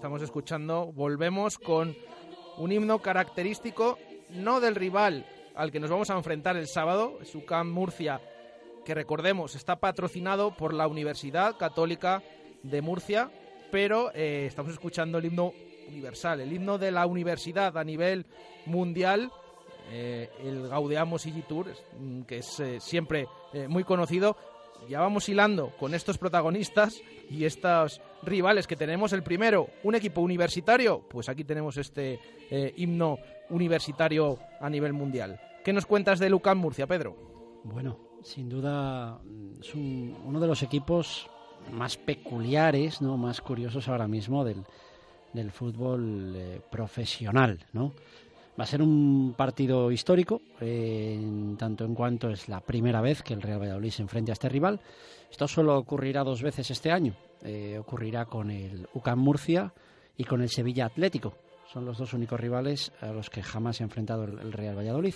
Estamos escuchando, volvemos con un himno característico, no del rival al que nos vamos a enfrentar el sábado, UCAM Murcia, que recordemos está patrocinado por la Universidad Católica de Murcia, pero eh, estamos escuchando el himno universal, el himno de la universidad a nivel mundial, eh, el Gaudeamos Igitur, mm, que es eh, siempre muy conocido. Ya vamos hilando con estos protagonistas y estos rivales que tenemos. El primero, un equipo universitario, pues aquí tenemos este himno universitario a nivel mundial. ¿Qué nos cuentas de Lucán Murcia, Pedro? Bueno, sin duda mm, es uno de los equipos más peculiares, ¿no? más curiosos ahora mismo del, del fútbol eh, profesional, ¿no? Va a ser un partido histórico, eh, en tanto en cuanto es la primera vez que el Real Valladolid se enfrenta a este rival. Esto solo ocurrirá dos veces este año. Eh, ocurrirá con el UCAM Murcia y con el Sevilla Atlético. Son los dos únicos rivales a los que jamás se ha enfrentado el Real Valladolid.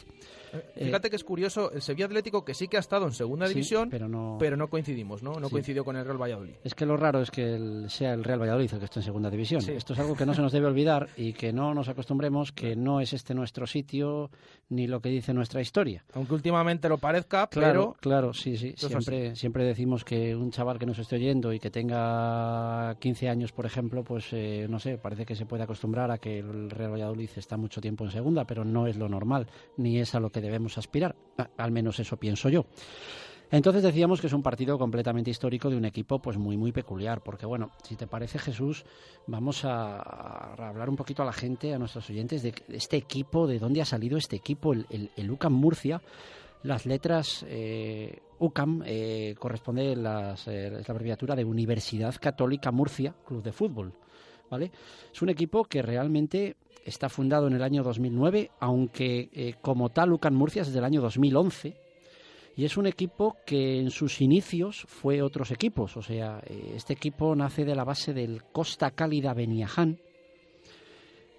Eh, fíjate que es curioso, el Sevilla Atlético que sí que ha estado en segunda división, pero, no... pero no coincidimos, ¿no? No coincidió con el Real Valladolid. Es que lo raro es que sea el Real Valladolid el que esté en segunda división. Esto es algo que no se nos debe olvidar y que no nos acostumbremos que no es este nuestro sitio ni lo que dice nuestra historia. Aunque últimamente lo parezca, claro, pero... Claro, sí, sí. Siempre, siempre decimos que un chaval que nos esté oyendo y que tenga 15 años, por ejemplo, pues eh, no sé, parece que se puede acostumbrar a que el Real Valladolid está mucho tiempo en segunda, pero no es lo normal, ni es a lo que debemos aspirar. Al menos eso pienso yo. Entonces decíamos que es un partido completamente histórico de un equipo pues muy muy peculiar, porque bueno, si te parece Jesús, vamos a, hablar un poquito a la gente, a nuestros oyentes de este equipo, de dónde ha salido este equipo, el, UCAM Murcia. Las letras eh, UCAM eh, corresponde las, eh, es la abreviatura de Universidad Católica Murcia Club de Fútbol. Es un equipo que realmente está fundado en el año 2009, aunque eh, como tal UCAN Murcia es del año 2011. Y es un equipo que en sus inicios fue otros equipos. O sea, eh, este equipo nace de la base del Costa Cálida Beniaján,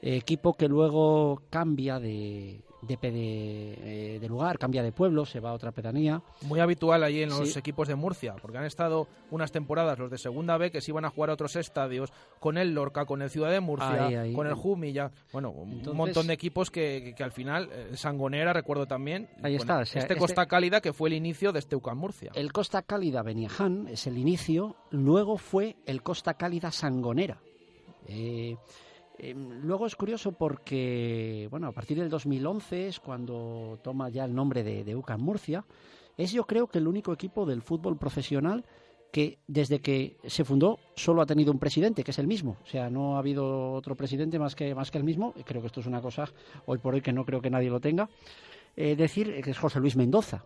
equipo que luego cambia de, de, de, lugar, cambia de pueblo, se va a otra pedanía. Muy habitual allí en los equipos de Murcia, porque han estado unas temporadas los de Segunda B que se iban a jugar a otros estadios, con el Lorca, con el Ciudad de Murcia, con el Jumilla, bueno, un montón de equipos que, que, al final, eh, Sangonera recuerdo también, ahí está, este, este Costa Cálida que fue el inicio de este UCAM Murcia. El Costa Cálida Beniaján es el inicio, luego fue el Costa Cálida Sangonera. Eh, Em, luego es curioso porque, bueno, a partir del 2011 es cuando toma ya el nombre de, de UCAM Murcia. Es yo creo que el único equipo del fútbol profesional que desde que se fundó solo ha tenido un presidente, que es el mismo. O sea, no ha habido otro presidente más que, más que el mismo. Creo que esto es una cosa hoy por hoy que no creo que nadie lo tenga. Eh, decir que es José Luis Mendoza.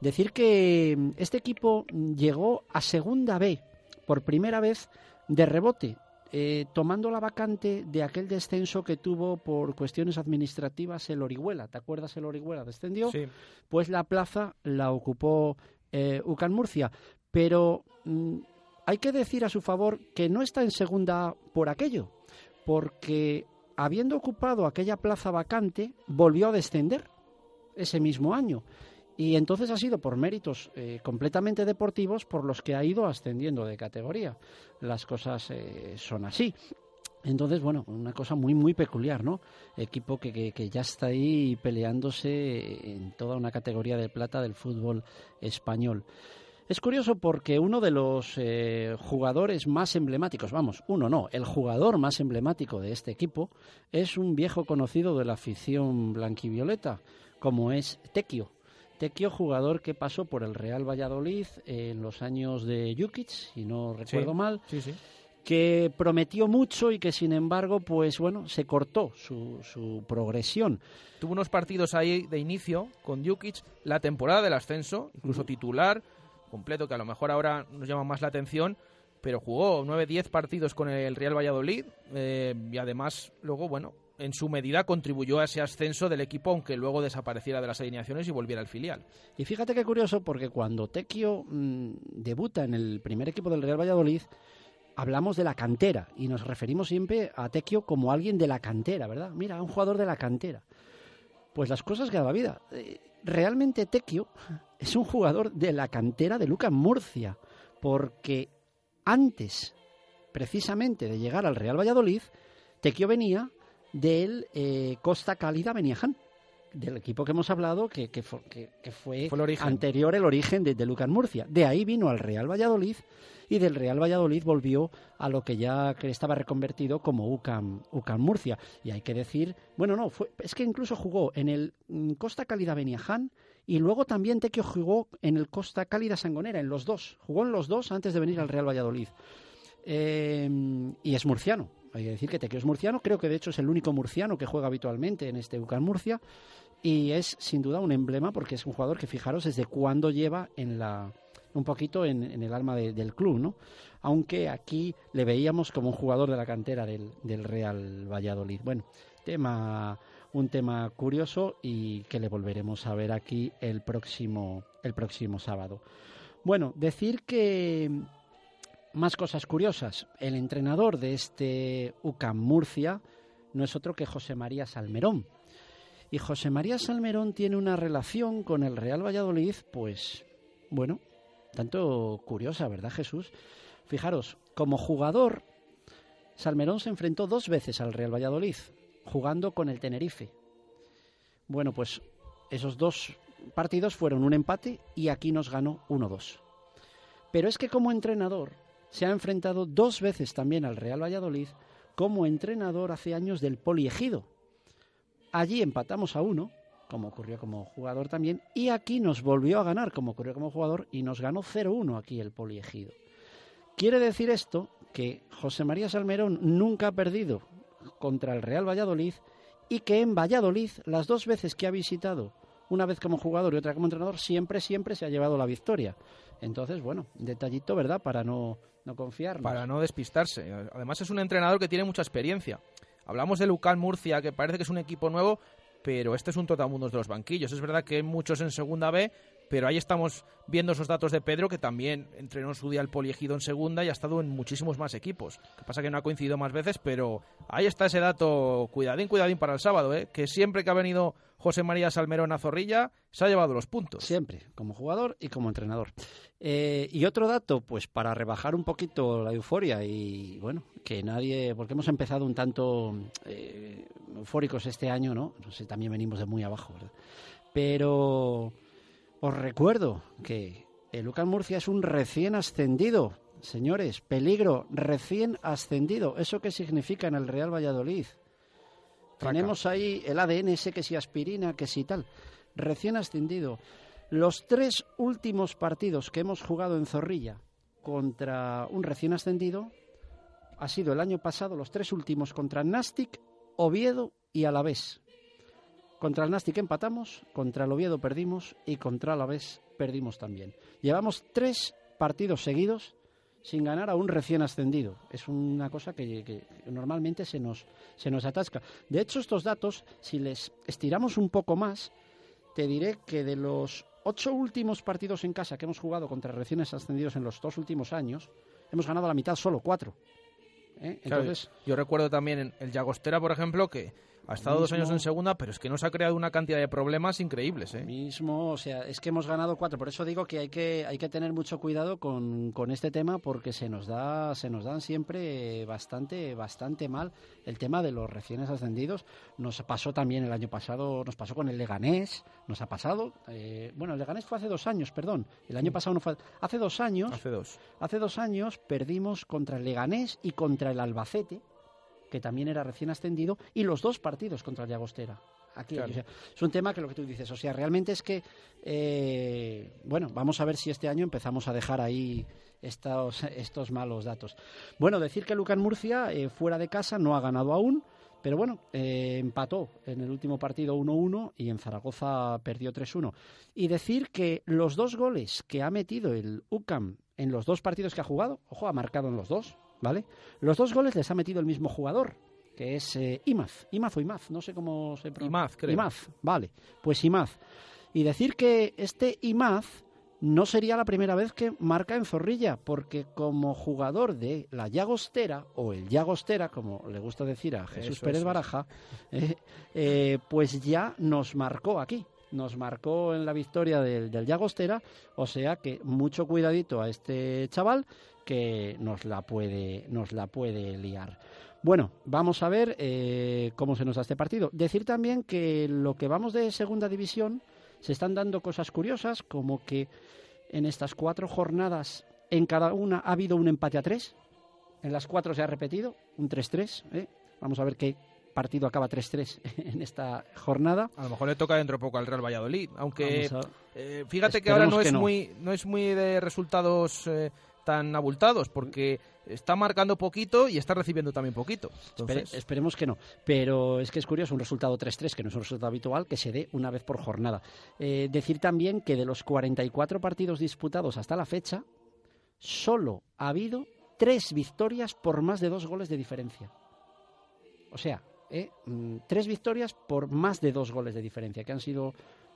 Decir que este equipo llegó a Segunda B por primera vez de rebote eh, tomando la vacante de aquel descenso que tuvo por cuestiones administrativas el Orihuela. ¿Te acuerdas el Orihuela? Descendió. Sí. Pues la plaza la ocupó eh, Ucan Murcia. Pero mm, hay que decir a su favor que no está en segunda por aquello, porque habiendo ocupado aquella plaza vacante, volvió a descender ese mismo año. Y entonces ha sido por méritos eh, completamente deportivos por los que ha ido ascendiendo de categoría. Las cosas eh, son así. Entonces, bueno, una cosa muy, muy peculiar, ¿no? Equipo que, que, ya está ahí peleándose en toda una categoría de plata del fútbol español. Es curioso porque uno de los eh, jugadores más emblemáticos, vamos, uno no, el jugador más emblemático de este equipo es un viejo conocido de la afición blanquivioleta, como es Tequio Tequio, jugador que pasó por el Real Valladolid en los años de Jukic, si no recuerdo mal. que prometió mucho y que sin embargo, pues bueno, se cortó su, su, progresión. Tuvo unos partidos ahí de inicio con Jukic, la temporada del ascenso, incluso titular, completo, que a lo mejor ahora nos llama más la atención, pero jugó 9-10 partidos con el Real Valladolid eh, y además luego, bueno, en su medida contribuyó a ese ascenso del equipo, aunque luego desapareciera de las alineaciones y volviera al filial. Y fíjate qué curioso, porque cuando Tequio mm, debuta en el primer equipo del Real Valladolid, hablamos de la cantera y nos referimos siempre a Tequio como alguien de la cantera, ¿verdad? Mira, un jugador de la cantera. Pues las cosas que da la vida. Eh, realmente Tequio es un jugador de la cantera de Lucas Murcia, porque antes precisamente de llegar al Real Valladolid, Tequio venía del eh, Costa Cálida Beniaján, del equipo que hemos hablado, que, que, fue, anterior el origen de, de Lucan Murcia. De ahí vino al Real Valladolid y del Real Valladolid volvió a lo que ya estaba reconvertido como UCAM, UCAM Murcia. Y hay que decir, bueno, no, fue, es que incluso jugó en el mm, Costa Cálida Beniaján y luego también Tequio jugó en el Costa Cálida Sangonera, en los dos. Jugó en los dos antes de venir al Real Valladolid. Em, y es murciano. Hay que decir que Tequio es murciano. Creo que de hecho es el único murciano que juega habitualmente en este UCAM Murcia. Y es sin duda un emblema porque es un jugador que fijaros desde cuándo lleva en la un poquito en, el alma del club, ¿no? Aunque aquí le veíamos como un jugador de la cantera del, del Real Valladolid. Bueno, tema un tema curioso y que le volveremos a ver aquí el próximo, el próximo sábado. Bueno, decir que más cosas curiosas. El entrenador de este UCAM Murcia no es otro que José María Salmerón. Y José María Salmerón tiene una relación con el Real Valladolid, pues, bueno, tanto curiosa, ¿verdad, Jesús? Fijaros, como jugador, Salmerón se enfrentó dos veces al Real Valladolid jugando con el Tenerife. Bueno, pues esos dos partidos fueron un empate y aquí nos ganó 1-2. Pero es que como entrenador se ha enfrentado dos veces también al Real Valladolid como entrenador hace años del Poliegido. Allí empatamos a uno, como ocurrió como jugador también, y aquí nos volvió a ganar, como ocurrió como jugador, y nos ganó 0-1 aquí el Poliegido. Quiere decir esto que José María Salmerón nunca ha perdido contra el Real Valladolid y que en Valladolid las dos veces que ha visitado, una vez como jugador y otra como entrenador, siempre, siempre se ha llevado la victoria. Entonces, bueno, detallito, ¿verdad? Para no, no confiarnos. Para no despistarse. Además es un entrenador que tiene mucha experiencia. Hablamos de Lucan Murcia, que parece que es un equipo nuevo, pero este es un totamundos de los banquillos. Es verdad que muchos en segunda B, pero ahí estamos viendo esos datos de Pedro, que también entrenó su día el poliegido en segunda y ha estado en muchísimos más equipos. que pasa que no ha coincidido más veces, pero ahí está ese dato, cuidadín, cuidadín para el sábado, ¿eh? que siempre que ha venido José María Salmerón a Zorrilla, se ha llevado los puntos. Siempre, como jugador y como entrenador. Eh, y otro dato, pues para rebajar un poquito la euforia y bueno, que nadie, porque hemos empezado un tanto eh, eufóricos este año, ¿no? No sé, también venimos de muy abajo, ¿verdad? Pero os recuerdo que el Lucas Murcia es un recién ascendido. Señores, peligro, recién ascendido. ¿Eso qué significa en el Real Valladolid? Tenemos ahí el ADN ese que si aspirina, que si tal. Recién ascendido. Los tres últimos partidos que hemos jugado en Zorrilla contra un recién ascendido ha sido el año pasado, los tres últimos contra Nastic, Oviedo y Alavés. Contra el Nastic empatamos, contra el Oviedo perdimos y contra el Alavés perdimos también. Llevamos tres partidos seguidos sin ganar a un recién ascendido. Es una cosa que, normalmente se nos, se nos atasca. De hecho, estos datos, si les estiramos un poco más, te diré que de los ocho últimos partidos en casa que hemos jugado contra recién ascendidos en los dos últimos años, hemos ganado la mitad solo cuatro. ¿Eh? Entonces, yo recuerdo también en el Llagostera, por ejemplo, que ha estado dos años en segunda, pero es que nos ha creado una cantidad de problemas increíbles. ¿eh? Mismo, o sea, es que hemos ganado cuatro. Por eso digo que hay que, hay que tener mucho cuidado con, con este tema porque se nos da, se nos dan siempre bastante, bastante mal el tema de los recién ascendidos. Nos pasó también el año pasado, nos pasó con el Leganés, nos ha pasado. Eh, bueno, el Leganés fue hace dos años, perdón. El año pasado no fue. Hace dos años. Hace dos. Hace dos años perdimos contra el Leganés y contra el Albacete que también era recién ascendido, y los dos partidos contra el Llagostera. Aquí, es un tema que lo que tú dices, o sea, realmente es que, eh, bueno, vamos a ver si este año empezamos a dejar ahí estos, estos malos datos. Bueno, decir que Lucan Murcia, eh, fuera de casa, no ha ganado aún, pero bueno, eh, empató en el último partido 1-1 y en Zaragoza perdió 3-1. Y decir que los dos goles que ha metido el UCAM en los dos partidos que ha jugado, ojo, ha marcado en los dos, ¿vale? Los dos goles les ha metido el mismo jugador, que es eh, Imaz. Imaz o Imaz, no sé cómo se pronuncia. Imaz, creo. Imaz, vale. Pues Imaz. Y decir que este Imaz no sería la primera vez que marca en Zorrilla, porque como jugador de la Llagostera, o el Llagostera, como le gusta decir a Jesús Pérez Baraja, eh, eh, pues ya nos marcó aquí nos marcó en la victoria del, del Llagostera, o sea que mucho cuidadito a este chaval que nos la puede, nos la puede liar. Bueno, vamos a ver eh, cómo se nos da este partido. Decir también que lo que vamos de segunda división se están dando cosas curiosas, como que en estas cuatro jornadas, en cada una ha habido un empate a tres. En las cuatro se ha repetido un 3-3. ¿eh? Vamos a ver qué partido acaba 3-3 en esta jornada. A lo mejor le toca dentro de poco al Real Valladolid, aunque eh, fíjate que ahora no es muy no es muy de resultados tan abultados, porque está marcando poquito y está recibiendo también poquito. esperemos que no. Pero es que es curioso, un resultado 3-3, que no es un resultado habitual, que se dé una vez por jornada. Eh, decir también que de los 44 partidos disputados hasta la fecha, solo ha habido tres victorias por más de dos goles de diferencia. O sea, eh, mm, tres victorias por más de dos goles de diferencia, que han sido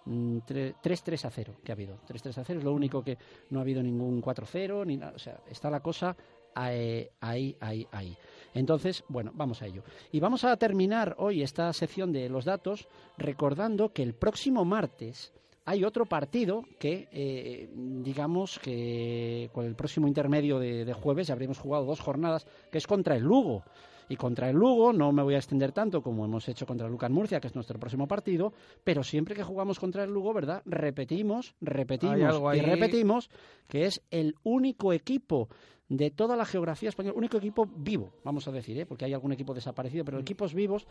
3-3 mm, a 0 que ha habido. 3-3 a 0 es lo único que no ha habido ningún 4-0 ni. O sea, está la cosa ahí, ahí, ahí. Entonces, bueno, vamos a ello. Y vamos a terminar hoy esta sección de los datos recordando que el próximo martes hay otro partido que, eh, digamos que con el próximo intermedio de, de jueves ya habremos jugado dos jornadas, que es contra el Lugo. Y contra el Lugo no me voy a extender tanto como hemos hecho contra el Lucas Murcia, que es nuestro próximo partido, pero siempre que jugamos contra el Lugo, ¿verdad? Repetimos, repetimos y repetimos que es el único equipo de toda la geografía española, único equipo vivo, vamos a decir, ¿eh? porque hay algún equipo desaparecido, pero mm. equipos vivos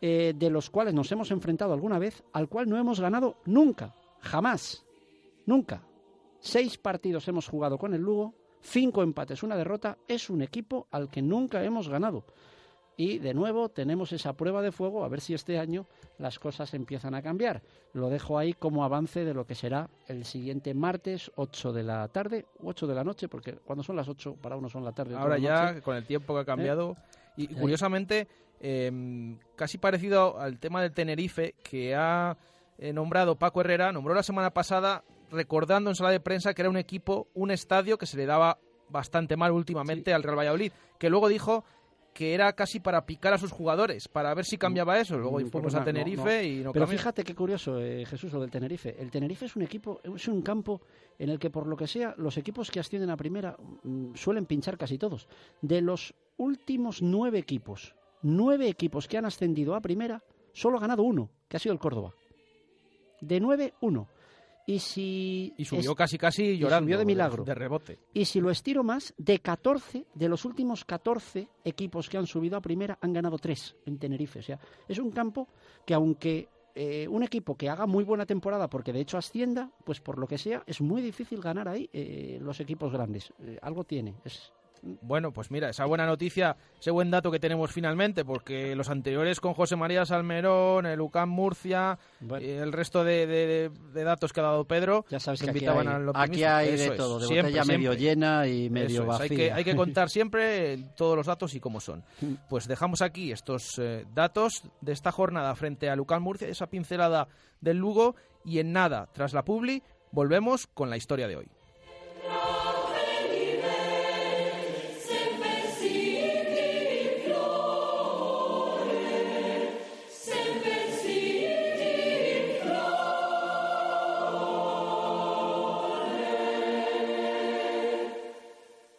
eh, de los cuales nos hemos enfrentado alguna vez, al cual no hemos ganado nunca, jamás, nunca. Seis partidos hemos jugado con el Lugo, cinco empates, una derrota, es un equipo al que nunca hemos ganado. Y de nuevo tenemos esa prueba de fuego, a ver si este año las cosas empiezan a cambiar. Lo dejo ahí como avance de lo que será el siguiente martes, 8 de la tarde, 8 de la noche, porque cuando son las 8 para uno son la tarde. Ahora ya, con el tiempo que ha cambiado. ¿Eh? Y curiosamente, em, casi parecido al tema del Tenerife, que ha eh, nombrado Paco Herrera, nombró la semana pasada recordando en sala de prensa que era un equipo, un estadio que se le daba bastante mal últimamente al Real Valladolid, que luego dijo que era casi para picar a sus jugadores, para ver si cambiaba eso. Luego mm, fuimos a Tenerife y no Pero fíjate qué curioso, eh, Jesús, lo del Tenerife. El Tenerife es un equipo, es un campo en el que, por lo que sea, los equipos que ascienden a primera mm, suelen pinchar casi todos. De los últimos nueve equipos, nueve equipos que han ascendido a primera, solo ha ganado uno, que ha sido el Córdoba. De nueve, uno. Y si. Y subió casi, casi llorando. Subió de milagro. De, rebote. Y si lo estiro más, de 14, de los últimos 14 equipos que han subido a primera, han ganado 3 en Tenerife. O sea, es un campo que, aunque eh, un equipo que haga muy buena temporada, porque de hecho ascienda, pues por lo que sea, es muy difícil ganar ahí eh, los equipos grandes. Eh, algo tiene. Es, bueno, pues mira, esa buena noticia, ese buen dato que tenemos finalmente, porque los anteriores con José María Salmerón, el UCAM Murcia, y el resto de, datos que ha dado Pedro, ya sabes que invitaban aquí hay, aquí hay de todo, de siempre, medio llena y medio vacía. Hay que, hay que contar siempre todos los datos y cómo son. Mm. Pues dejamos aquí estos eh, datos de esta jornada frente al UCAM Murcia, esa pincelada del Lugo, y en nada, tras la publi, volvemos con la historia de hoy.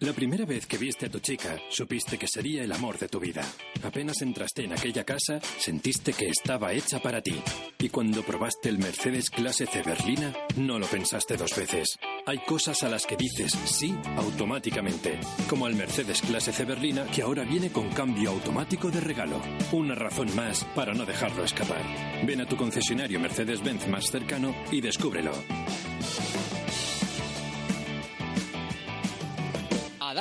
La primera vez que viste a tu chica, supiste que sería el amor de tu vida. Apenas entraste en aquella casa, sentiste que estaba hecha para ti. Y cuando probaste el Mercedes Clase C Berlina, no lo pensaste dos veces. Hay cosas a las que dices sí automáticamente, como al Mercedes Clase C Berlina que ahora viene con cambio automático de regalo. Una razón más para no dejarlo escapar. Ven a tu concesionario Mercedes-Benz más cercano y descúbrelo.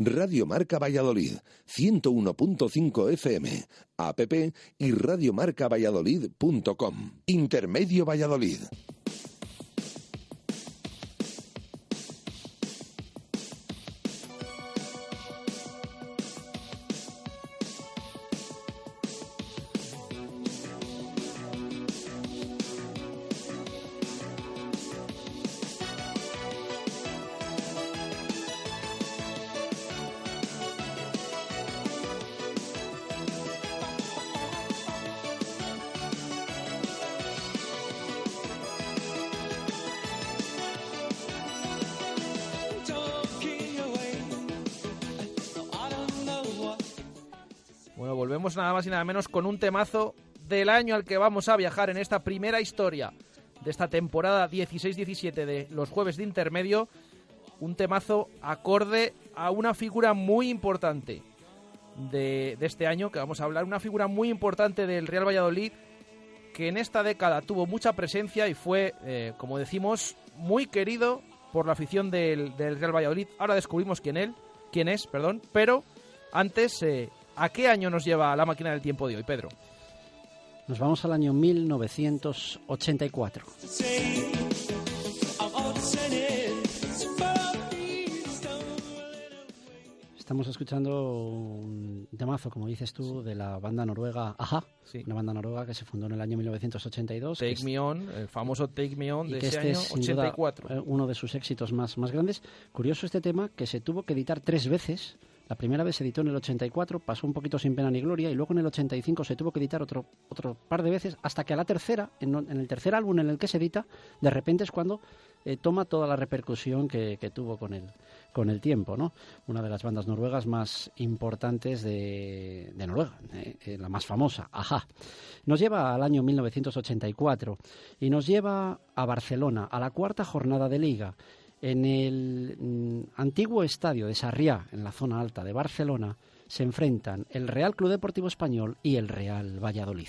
Radio Marca Valladolid, 101.5 FM, app y radiomarcavalladolid.com. Intermedio Valladolid. Nada más y nada menos con un temazo del año al que vamos a viajar en esta primera historia de esta temporada 16-17 de los jueves de intermedio. Un temazo acorde a una figura muy importante de, este año que vamos a hablar. Una figura muy importante del Real Valladolid que en esta década tuvo mucha presencia y fue, eh, como decimos, muy querido por la afición del, Real Valladolid. Ahora descubrimos quién él, quién es, perdón, pero antes eh, ¿A qué año nos lleva la máquina del tiempo de hoy, Pedro? Nos vamos al año 1984. Estamos escuchando un temazo, como dices tú, de la banda noruega Aja, una banda noruega que se fundó en el año 1982. Take Me On, el famoso Take Me On de ese este año 84. Eh, uno de sus éxitos más, más grandes. Curioso este tema que se tuvo que editar tres veces la primera vez se editó en el 84, pasó un poquito sin pena ni gloria y luego en el 85 se tuvo que editar otro, otro par de veces hasta que a la tercera, en, el tercer álbum en el que se edita, de repente es cuando eh, toma toda la repercusión que, tuvo con el, con el tiempo, ¿no? Una de las bandas noruegas más importantes de, Noruega, eh, eh, la más famosa, Ajá. Nos lleva al año 1984 y nos lleva a Barcelona, a la cuarta jornada de liga en el mm, antiguo estadio de Sarriá, en la zona alta de Barcelona, se enfrentan el Real Club Deportivo Español y el Real Valladolid.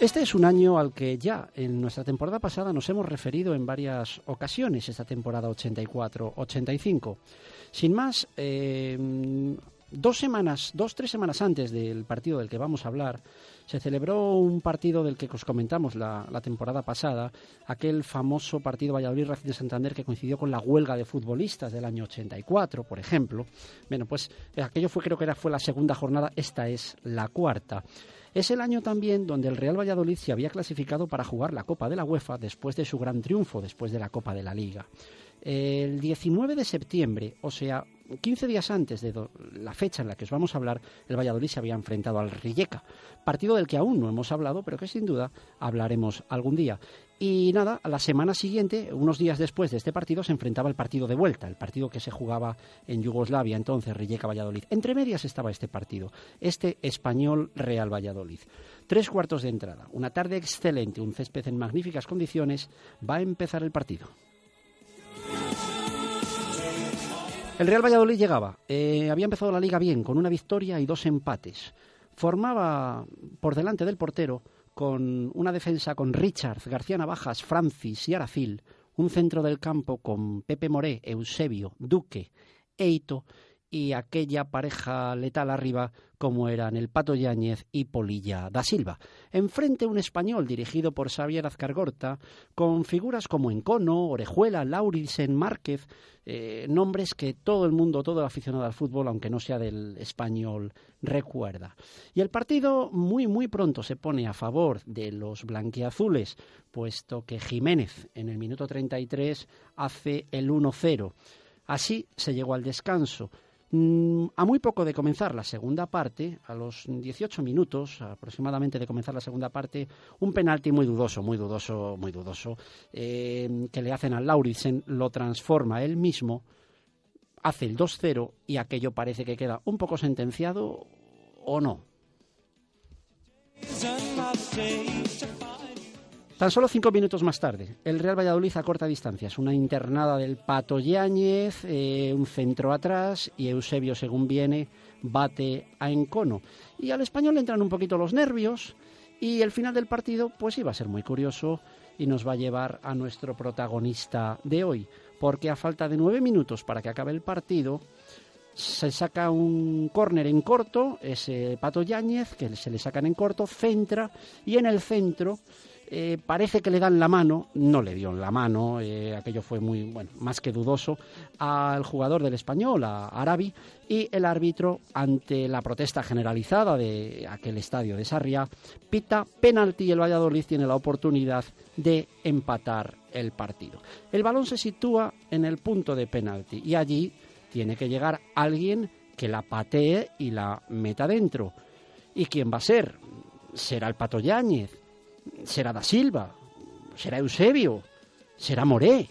Este es un año al que ya en nuestra temporada pasada nos hemos referido en varias ocasiones, esta temporada 84-85. Sin más, eh, dos semanas, dos, tres semanas antes del partido del que vamos a hablar, se celebró un partido del que os comentamos la, temporada pasada, aquel famoso partido Valladolid-Racing de Santander que coincidió con la huelga de futbolistas del año 84, por ejemplo. Bueno, pues aquello fue, creo que era, fue la segunda jornada, esta es la cuarta. Es el año también donde el Real Valladolid se había clasificado para jugar la Copa de la UEFA después de su gran triunfo, después de la Copa de la Liga. El 19 de septiembre, o sea, 15 días antes de la fecha en la que os vamos a hablar, el Valladolid se había enfrentado al Rijeka, partido del que aún no hemos hablado, pero que sin duda hablaremos algún día. Y nada, a la semana siguiente, unos días después de este partido, se enfrentaba el partido de vuelta, el partido que se jugaba en Yugoslavia, entonces Rijeka-Valladolid. Entre medias estaba este partido, este español Real Valladolid. Tres cuartos de entrada, una tarde excelente, un césped en magníficas condiciones, va a empezar el partido. El Real Valladolid llegaba, eh, había empezado la liga bien, con una victoria y dos empates. Formaba por delante del portero, con una defensa con Richard, García Navajas, Francis y Aracil, un centro del campo con Pepe Moré, Eusebio, Duque, Eito y aquella pareja letal arriba como eran el Pato Yáñez y Polilla da Silva. Enfrente un español dirigido por Xavier Azcargorta, con figuras como Encono, Orejuela, Laurilsen, Márquez, eh, nombres que todo el mundo, todo el aficionado al fútbol, aunque no sea del español, recuerda. Y el partido muy, muy pronto se pone a favor de los blanquiazules, puesto que Jiménez en el minuto 33 hace el 1-0. Así se llegó al descanso. Mm, a muy poco de comenzar la segunda parte, a los 18 minutos aproximadamente de comenzar la segunda parte, un penalti muy dudoso, muy dudoso, muy dudoso, eh, que le hacen al Lauritsen, lo transforma él mismo, hace el 2-0 y aquello parece que queda un poco sentenciado o no. Tan solo cinco minutos más tarde, el Real Valladolid a corta distancia. Es una internada del Pato Yáñez, eh, un centro atrás y Eusebio, según viene, bate a Encono. Y al español le entran un poquito los nervios y el final del partido pues iba a ser muy curioso y nos va a llevar a nuestro protagonista de hoy, porque a falta de nueve minutos para que acabe el partido, se saca un córner en corto, ese Pato Yáñez, que se le sacan en corto, centra, y en el centro eh, parece que le dan la mano, no le dio la mano, eh, aquello fue muy, bueno, más que dudoso, al jugador del español, a Arabi, y el árbitro, ante la protesta generalizada de aquel estadio de Sarriá, pita penalti y el Valladolid tiene la oportunidad de empatar el partido. El balón se sitúa en el punto de penalti y allí tiene que llegar alguien que la patee y la meta dentro. ¿Y quién va a ser? ¿Será el Pato Yáñez? ¿Será Da Silva? ¿Será Eusebio? ¿Será Moré?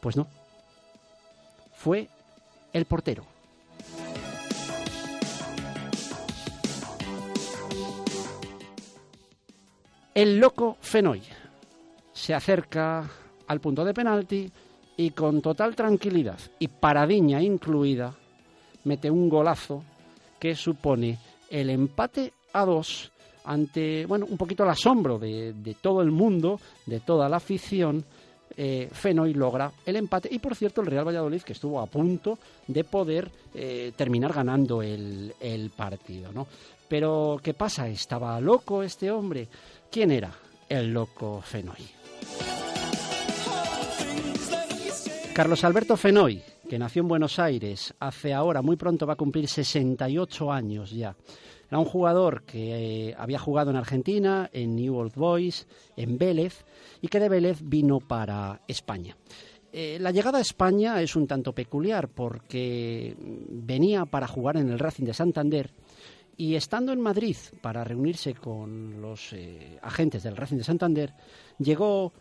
Pues no. Fue el portero. El loco Fenoy se acerca al punto de penalti y con total tranquilidad y paradiña incluida mete un golazo que supone el empate a dos ante, bueno, un poquito el asombro de, todo el mundo, de toda la afición, eh, Fenoy logra el empate y por cierto el Real Valladolid que estuvo a punto de poder eh, terminar ganando el, el partido, ¿no? Pero ¿qué pasa? ¿Estaba loco este hombre? ¿Quién era el loco Fenoy? Carlos Alberto Fenoy, que nació en Buenos Aires hace ahora, muy pronto va a cumplir 68 años ya. Era un jugador que eh, había jugado en Argentina, en New Old Boys, en Vélez, y que de Vélez vino para España. Eh, la llegada a España es un tanto peculiar porque venía para jugar en el Racing de Santander y estando en Madrid para reunirse con los eh, agentes del Racing de Santander, llegó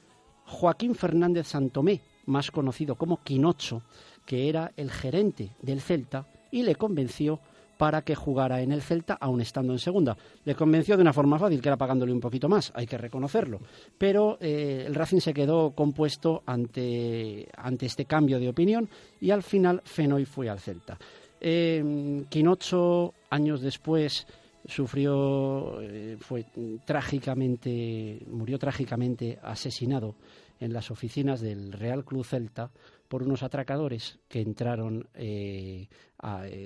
Joaquín Fernández Santomé, más conocido como Quinocho, que era el gerente del Celta, y le convenció para que jugara en el Celta, aun estando en segunda. Le convenció de una forma fácil, que era pagándole un poquito más, hay que reconocerlo. Pero eh, el Racing se quedó compuesto ante, ante este cambio de opinión y al final Fenoy fue al Celta. Eh, Quinocho, años después, sufrió, eh, fue trágicamente, murió trágicamente asesinado en las oficinas del Real Club Celta por unos atracadores que entraron eh,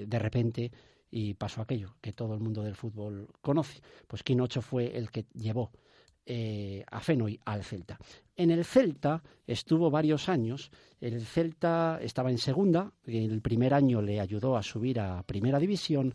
de repente y pasó aquello que todo el mundo del fútbol conoce. Pues Quinocho fue el que llevó eh, a Fenoy al Celta. En el Celta estuvo varios años. El Celta estaba en segunda, el primer año le ayudó a subir a primera división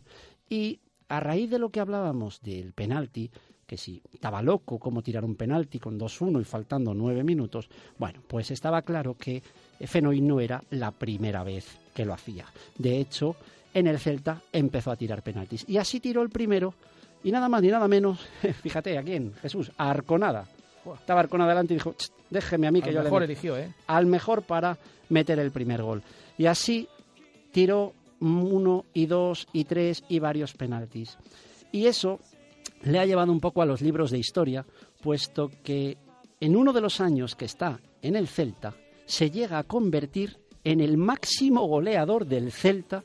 y a raíz de lo que hablábamos del penalti, que si estaba loco cómo tirar un penalti con 2-1 y faltando nueve minutos, bueno, pues estaba claro que Fenoy no era la primera vez que lo hacía. De hecho, en el Celta empezó a tirar penaltis. Y así tiró el primero, y nada más ni nada menos, fíjate, ¿a quién? Jesús, a Arconada. Estaba Arconada delante y dijo, déjeme a mí que yo mejor le eligió, ¿eh? Al mejor para meter el primer gol. Y así tiró uno y dos y tres y varios penaltis. Y eso le ha llevado un poco a los libros de historia, puesto que en uno de los años que está en el Celta, se llega a convertir en el máximo goleador del Celta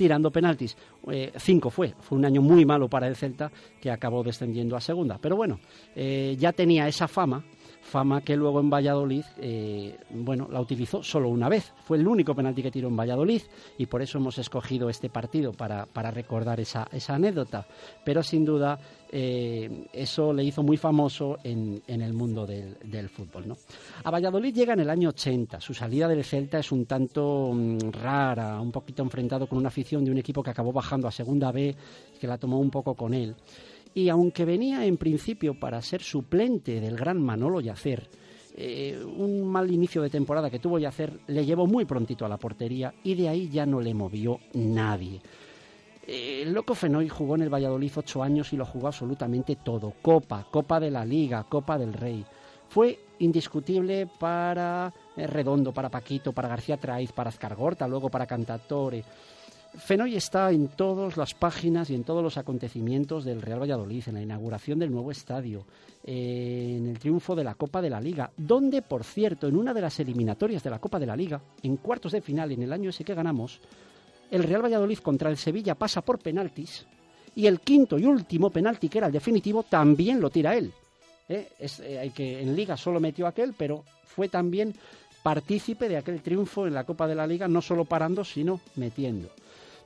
tirando penaltis. Eh, cinco fue, fue un año muy malo para el Celta que acabó descendiendo a segunda. Pero bueno, eh, ya tenía esa fama fama que luego en Valladolid, eh, bueno, la utilizó solo una vez. Fue el único penalti que tiró en Valladolid y por eso hemos escogido este partido para, recordar esa, esa, anécdota. Pero sin duda eh, eso le hizo muy famoso en, el mundo del, fútbol. ¿no? A Valladolid llega en el año 80. Su salida del Celta es un tanto mm, rara, un poquito enfrentado con una afición de un equipo que acabó bajando a Segunda B, que la tomó un poco con él y aunque venía en principio para ser suplente del gran Manolo Yacer, eh, un mal inicio de temporada que tuvo Yacer le llevó muy prontito a la portería y de ahí ya no le movió nadie. Eh, el loco Fenoy jugó en el Valladolid ocho años y lo jugó absolutamente todo. Copa, Copa de la Liga, Copa del Rey. Fue indiscutible para eh, Redondo, para Paquito, para García Traiz, para Azcargorta, luego para Cantatore. Fenoy está en todas las páginas y en todos los acontecimientos del Real Valladolid, en la inauguración del nuevo estadio, en el triunfo de la Copa de la Liga, donde, por cierto, en una de las eliminatorias de la Copa de la Liga, en cuartos de final, en el año ese que ganamos, el Real Valladolid contra el Sevilla pasa por penaltis y el quinto y último penalti, que era el definitivo, también lo tira él. ¿Eh? Eh, que, en Liga solo metió aquel, pero fue también partícipe de aquel triunfo en la Copa de la Liga, no solo parando, sino metiendo.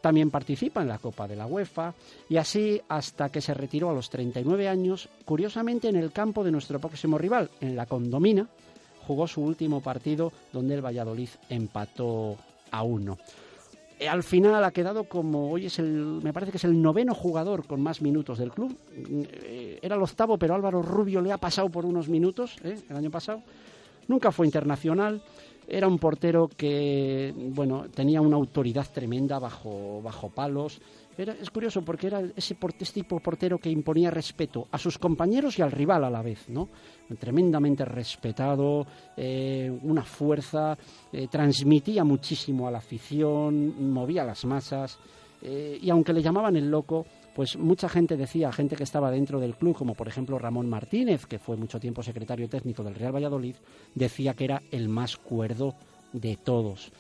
También participa en la Copa de la UEFA y así hasta que se retiró a los 39 años, curiosamente en el campo de nuestro próximo rival, en la Condomina, jugó su último partido donde el Valladolid empató a uno. Eh, al final ha quedado como hoy es el, me parece que es el noveno jugador con más minutos del club. Eh, era el octavo, pero Álvaro Rubio le ha pasado por unos minutos ¿eh? el año pasado. Nunca fue internacional. Era un portero que, bueno, tenía una autoridad tremenda bajo, bajo palos. Era, es curioso porque era ese, tipo portero que imponía respeto a sus compañeros y al rival a la vez, ¿no? Tremendamente respetado, eh, una fuerza, eh, transmitía muchísimo a la afición, movía las masas eh, y aunque le llamaban el loco, pues mucha gente decía, gente que estaba dentro del club, como por ejemplo Ramón Martínez, que fue mucho tiempo secretario técnico del Real Valladolid, decía que era el más cuerdo de todos.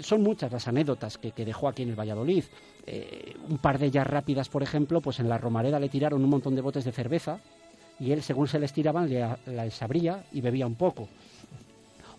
Son muchas las anécdotas que, dejó aquí en el Valladolid. Eh, un par de ellas rápidas, por ejemplo, pues en la Romareda le tiraron un montón de botes de cerveza y él, según se les tiraban, le, les abría y bebía un poco.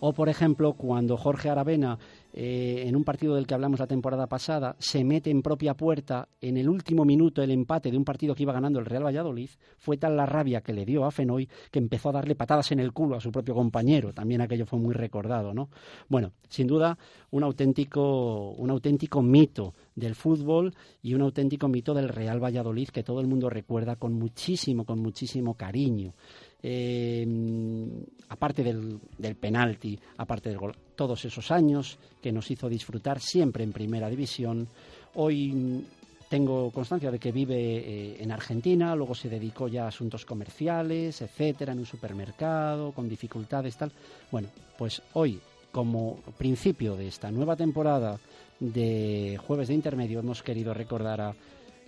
O, por ejemplo, cuando Jorge Aravena eh, en un partido del que hablamos la temporada pasada, se mete en propia puerta en el último minuto el empate de un partido que iba ganando el Real Valladolid, fue tal la rabia que le dio a Fenoy que empezó a darle patadas en el culo a su propio compañero. También aquello fue muy recordado, ¿no? Bueno, sin duda, un auténtico, un auténtico mito del fútbol y un auténtico mito del Real Valladolid que todo el mundo recuerda con muchísimo, con muchísimo cariño. Em, aparte del, del, penalti, aparte del gol, todos esos años que nos hizo disfrutar siempre en primera división. Hoy tengo constancia de que vive eh, en Argentina, luego se dedicó ya a asuntos comerciales, etcétera, en un supermercado, con dificultades, tal. Bueno, pues hoy, como principio de esta nueva temporada de Jueves de Intermedio, hemos querido recordar a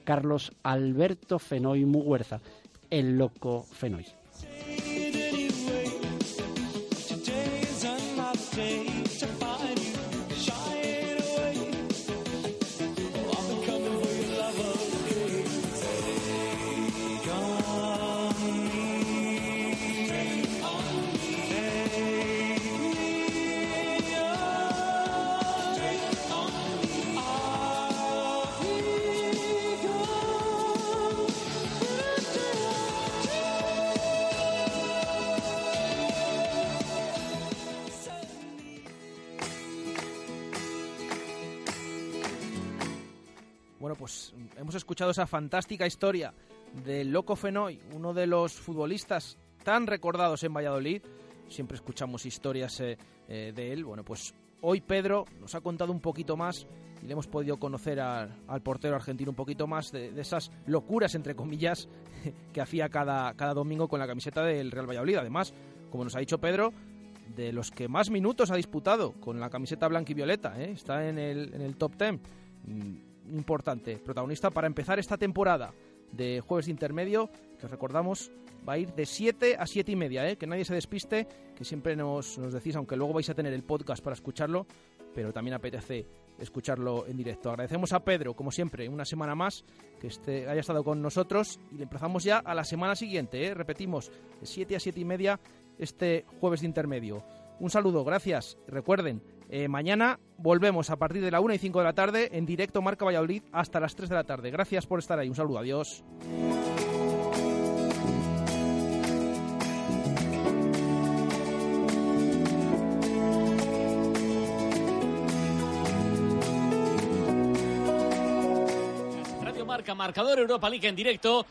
Carlos Alberto Fenoy Muguerza, el loco Fenoy. Pues escuchado esa fantástica historia del Loco Fenoy, uno de los futbolistas tan recordados en Valladolid. Siempre escuchamos historias eh, eh, de él. Bueno, pues hoy Pedro nos ha contado un poquito más y le hemos podido conocer al portero argentino un poquito más de, esas locuras, entre comillas, que hacía cada, cada domingo con la camiseta del Real Valladolid. Además, como nos ha dicho Pedro, de los que más minutos ha disputado con la camiseta blanca y violeta. ¿eh? Está en el, en el top 10 importante, protagonista para empezar esta temporada de jueves intermedio, que recordamos va a ir de 7 a 7 y media, ¿eh? que nadie se despiste, que siempre nos, nos decís, aunque luego vais a tener el podcast para escucharlo, pero también apetece escucharlo en directo. Agradecemos a Pedro, como siempre, una semana más que este, haya estado con nosotros y le empezamos ya a la semana siguiente, ¿eh? repetimos, de 7 a 7 y media este jueves de intermedio. Un saludo, gracias. Recuerden, eh, mañana volvemos a partir de la 1 y 5 de la tarde en directo Marca Valladolid hasta las 3 de la tarde. Gracias por estar ahí. Un saludo. Adiós. Radio Marca, marcador Europa League en directo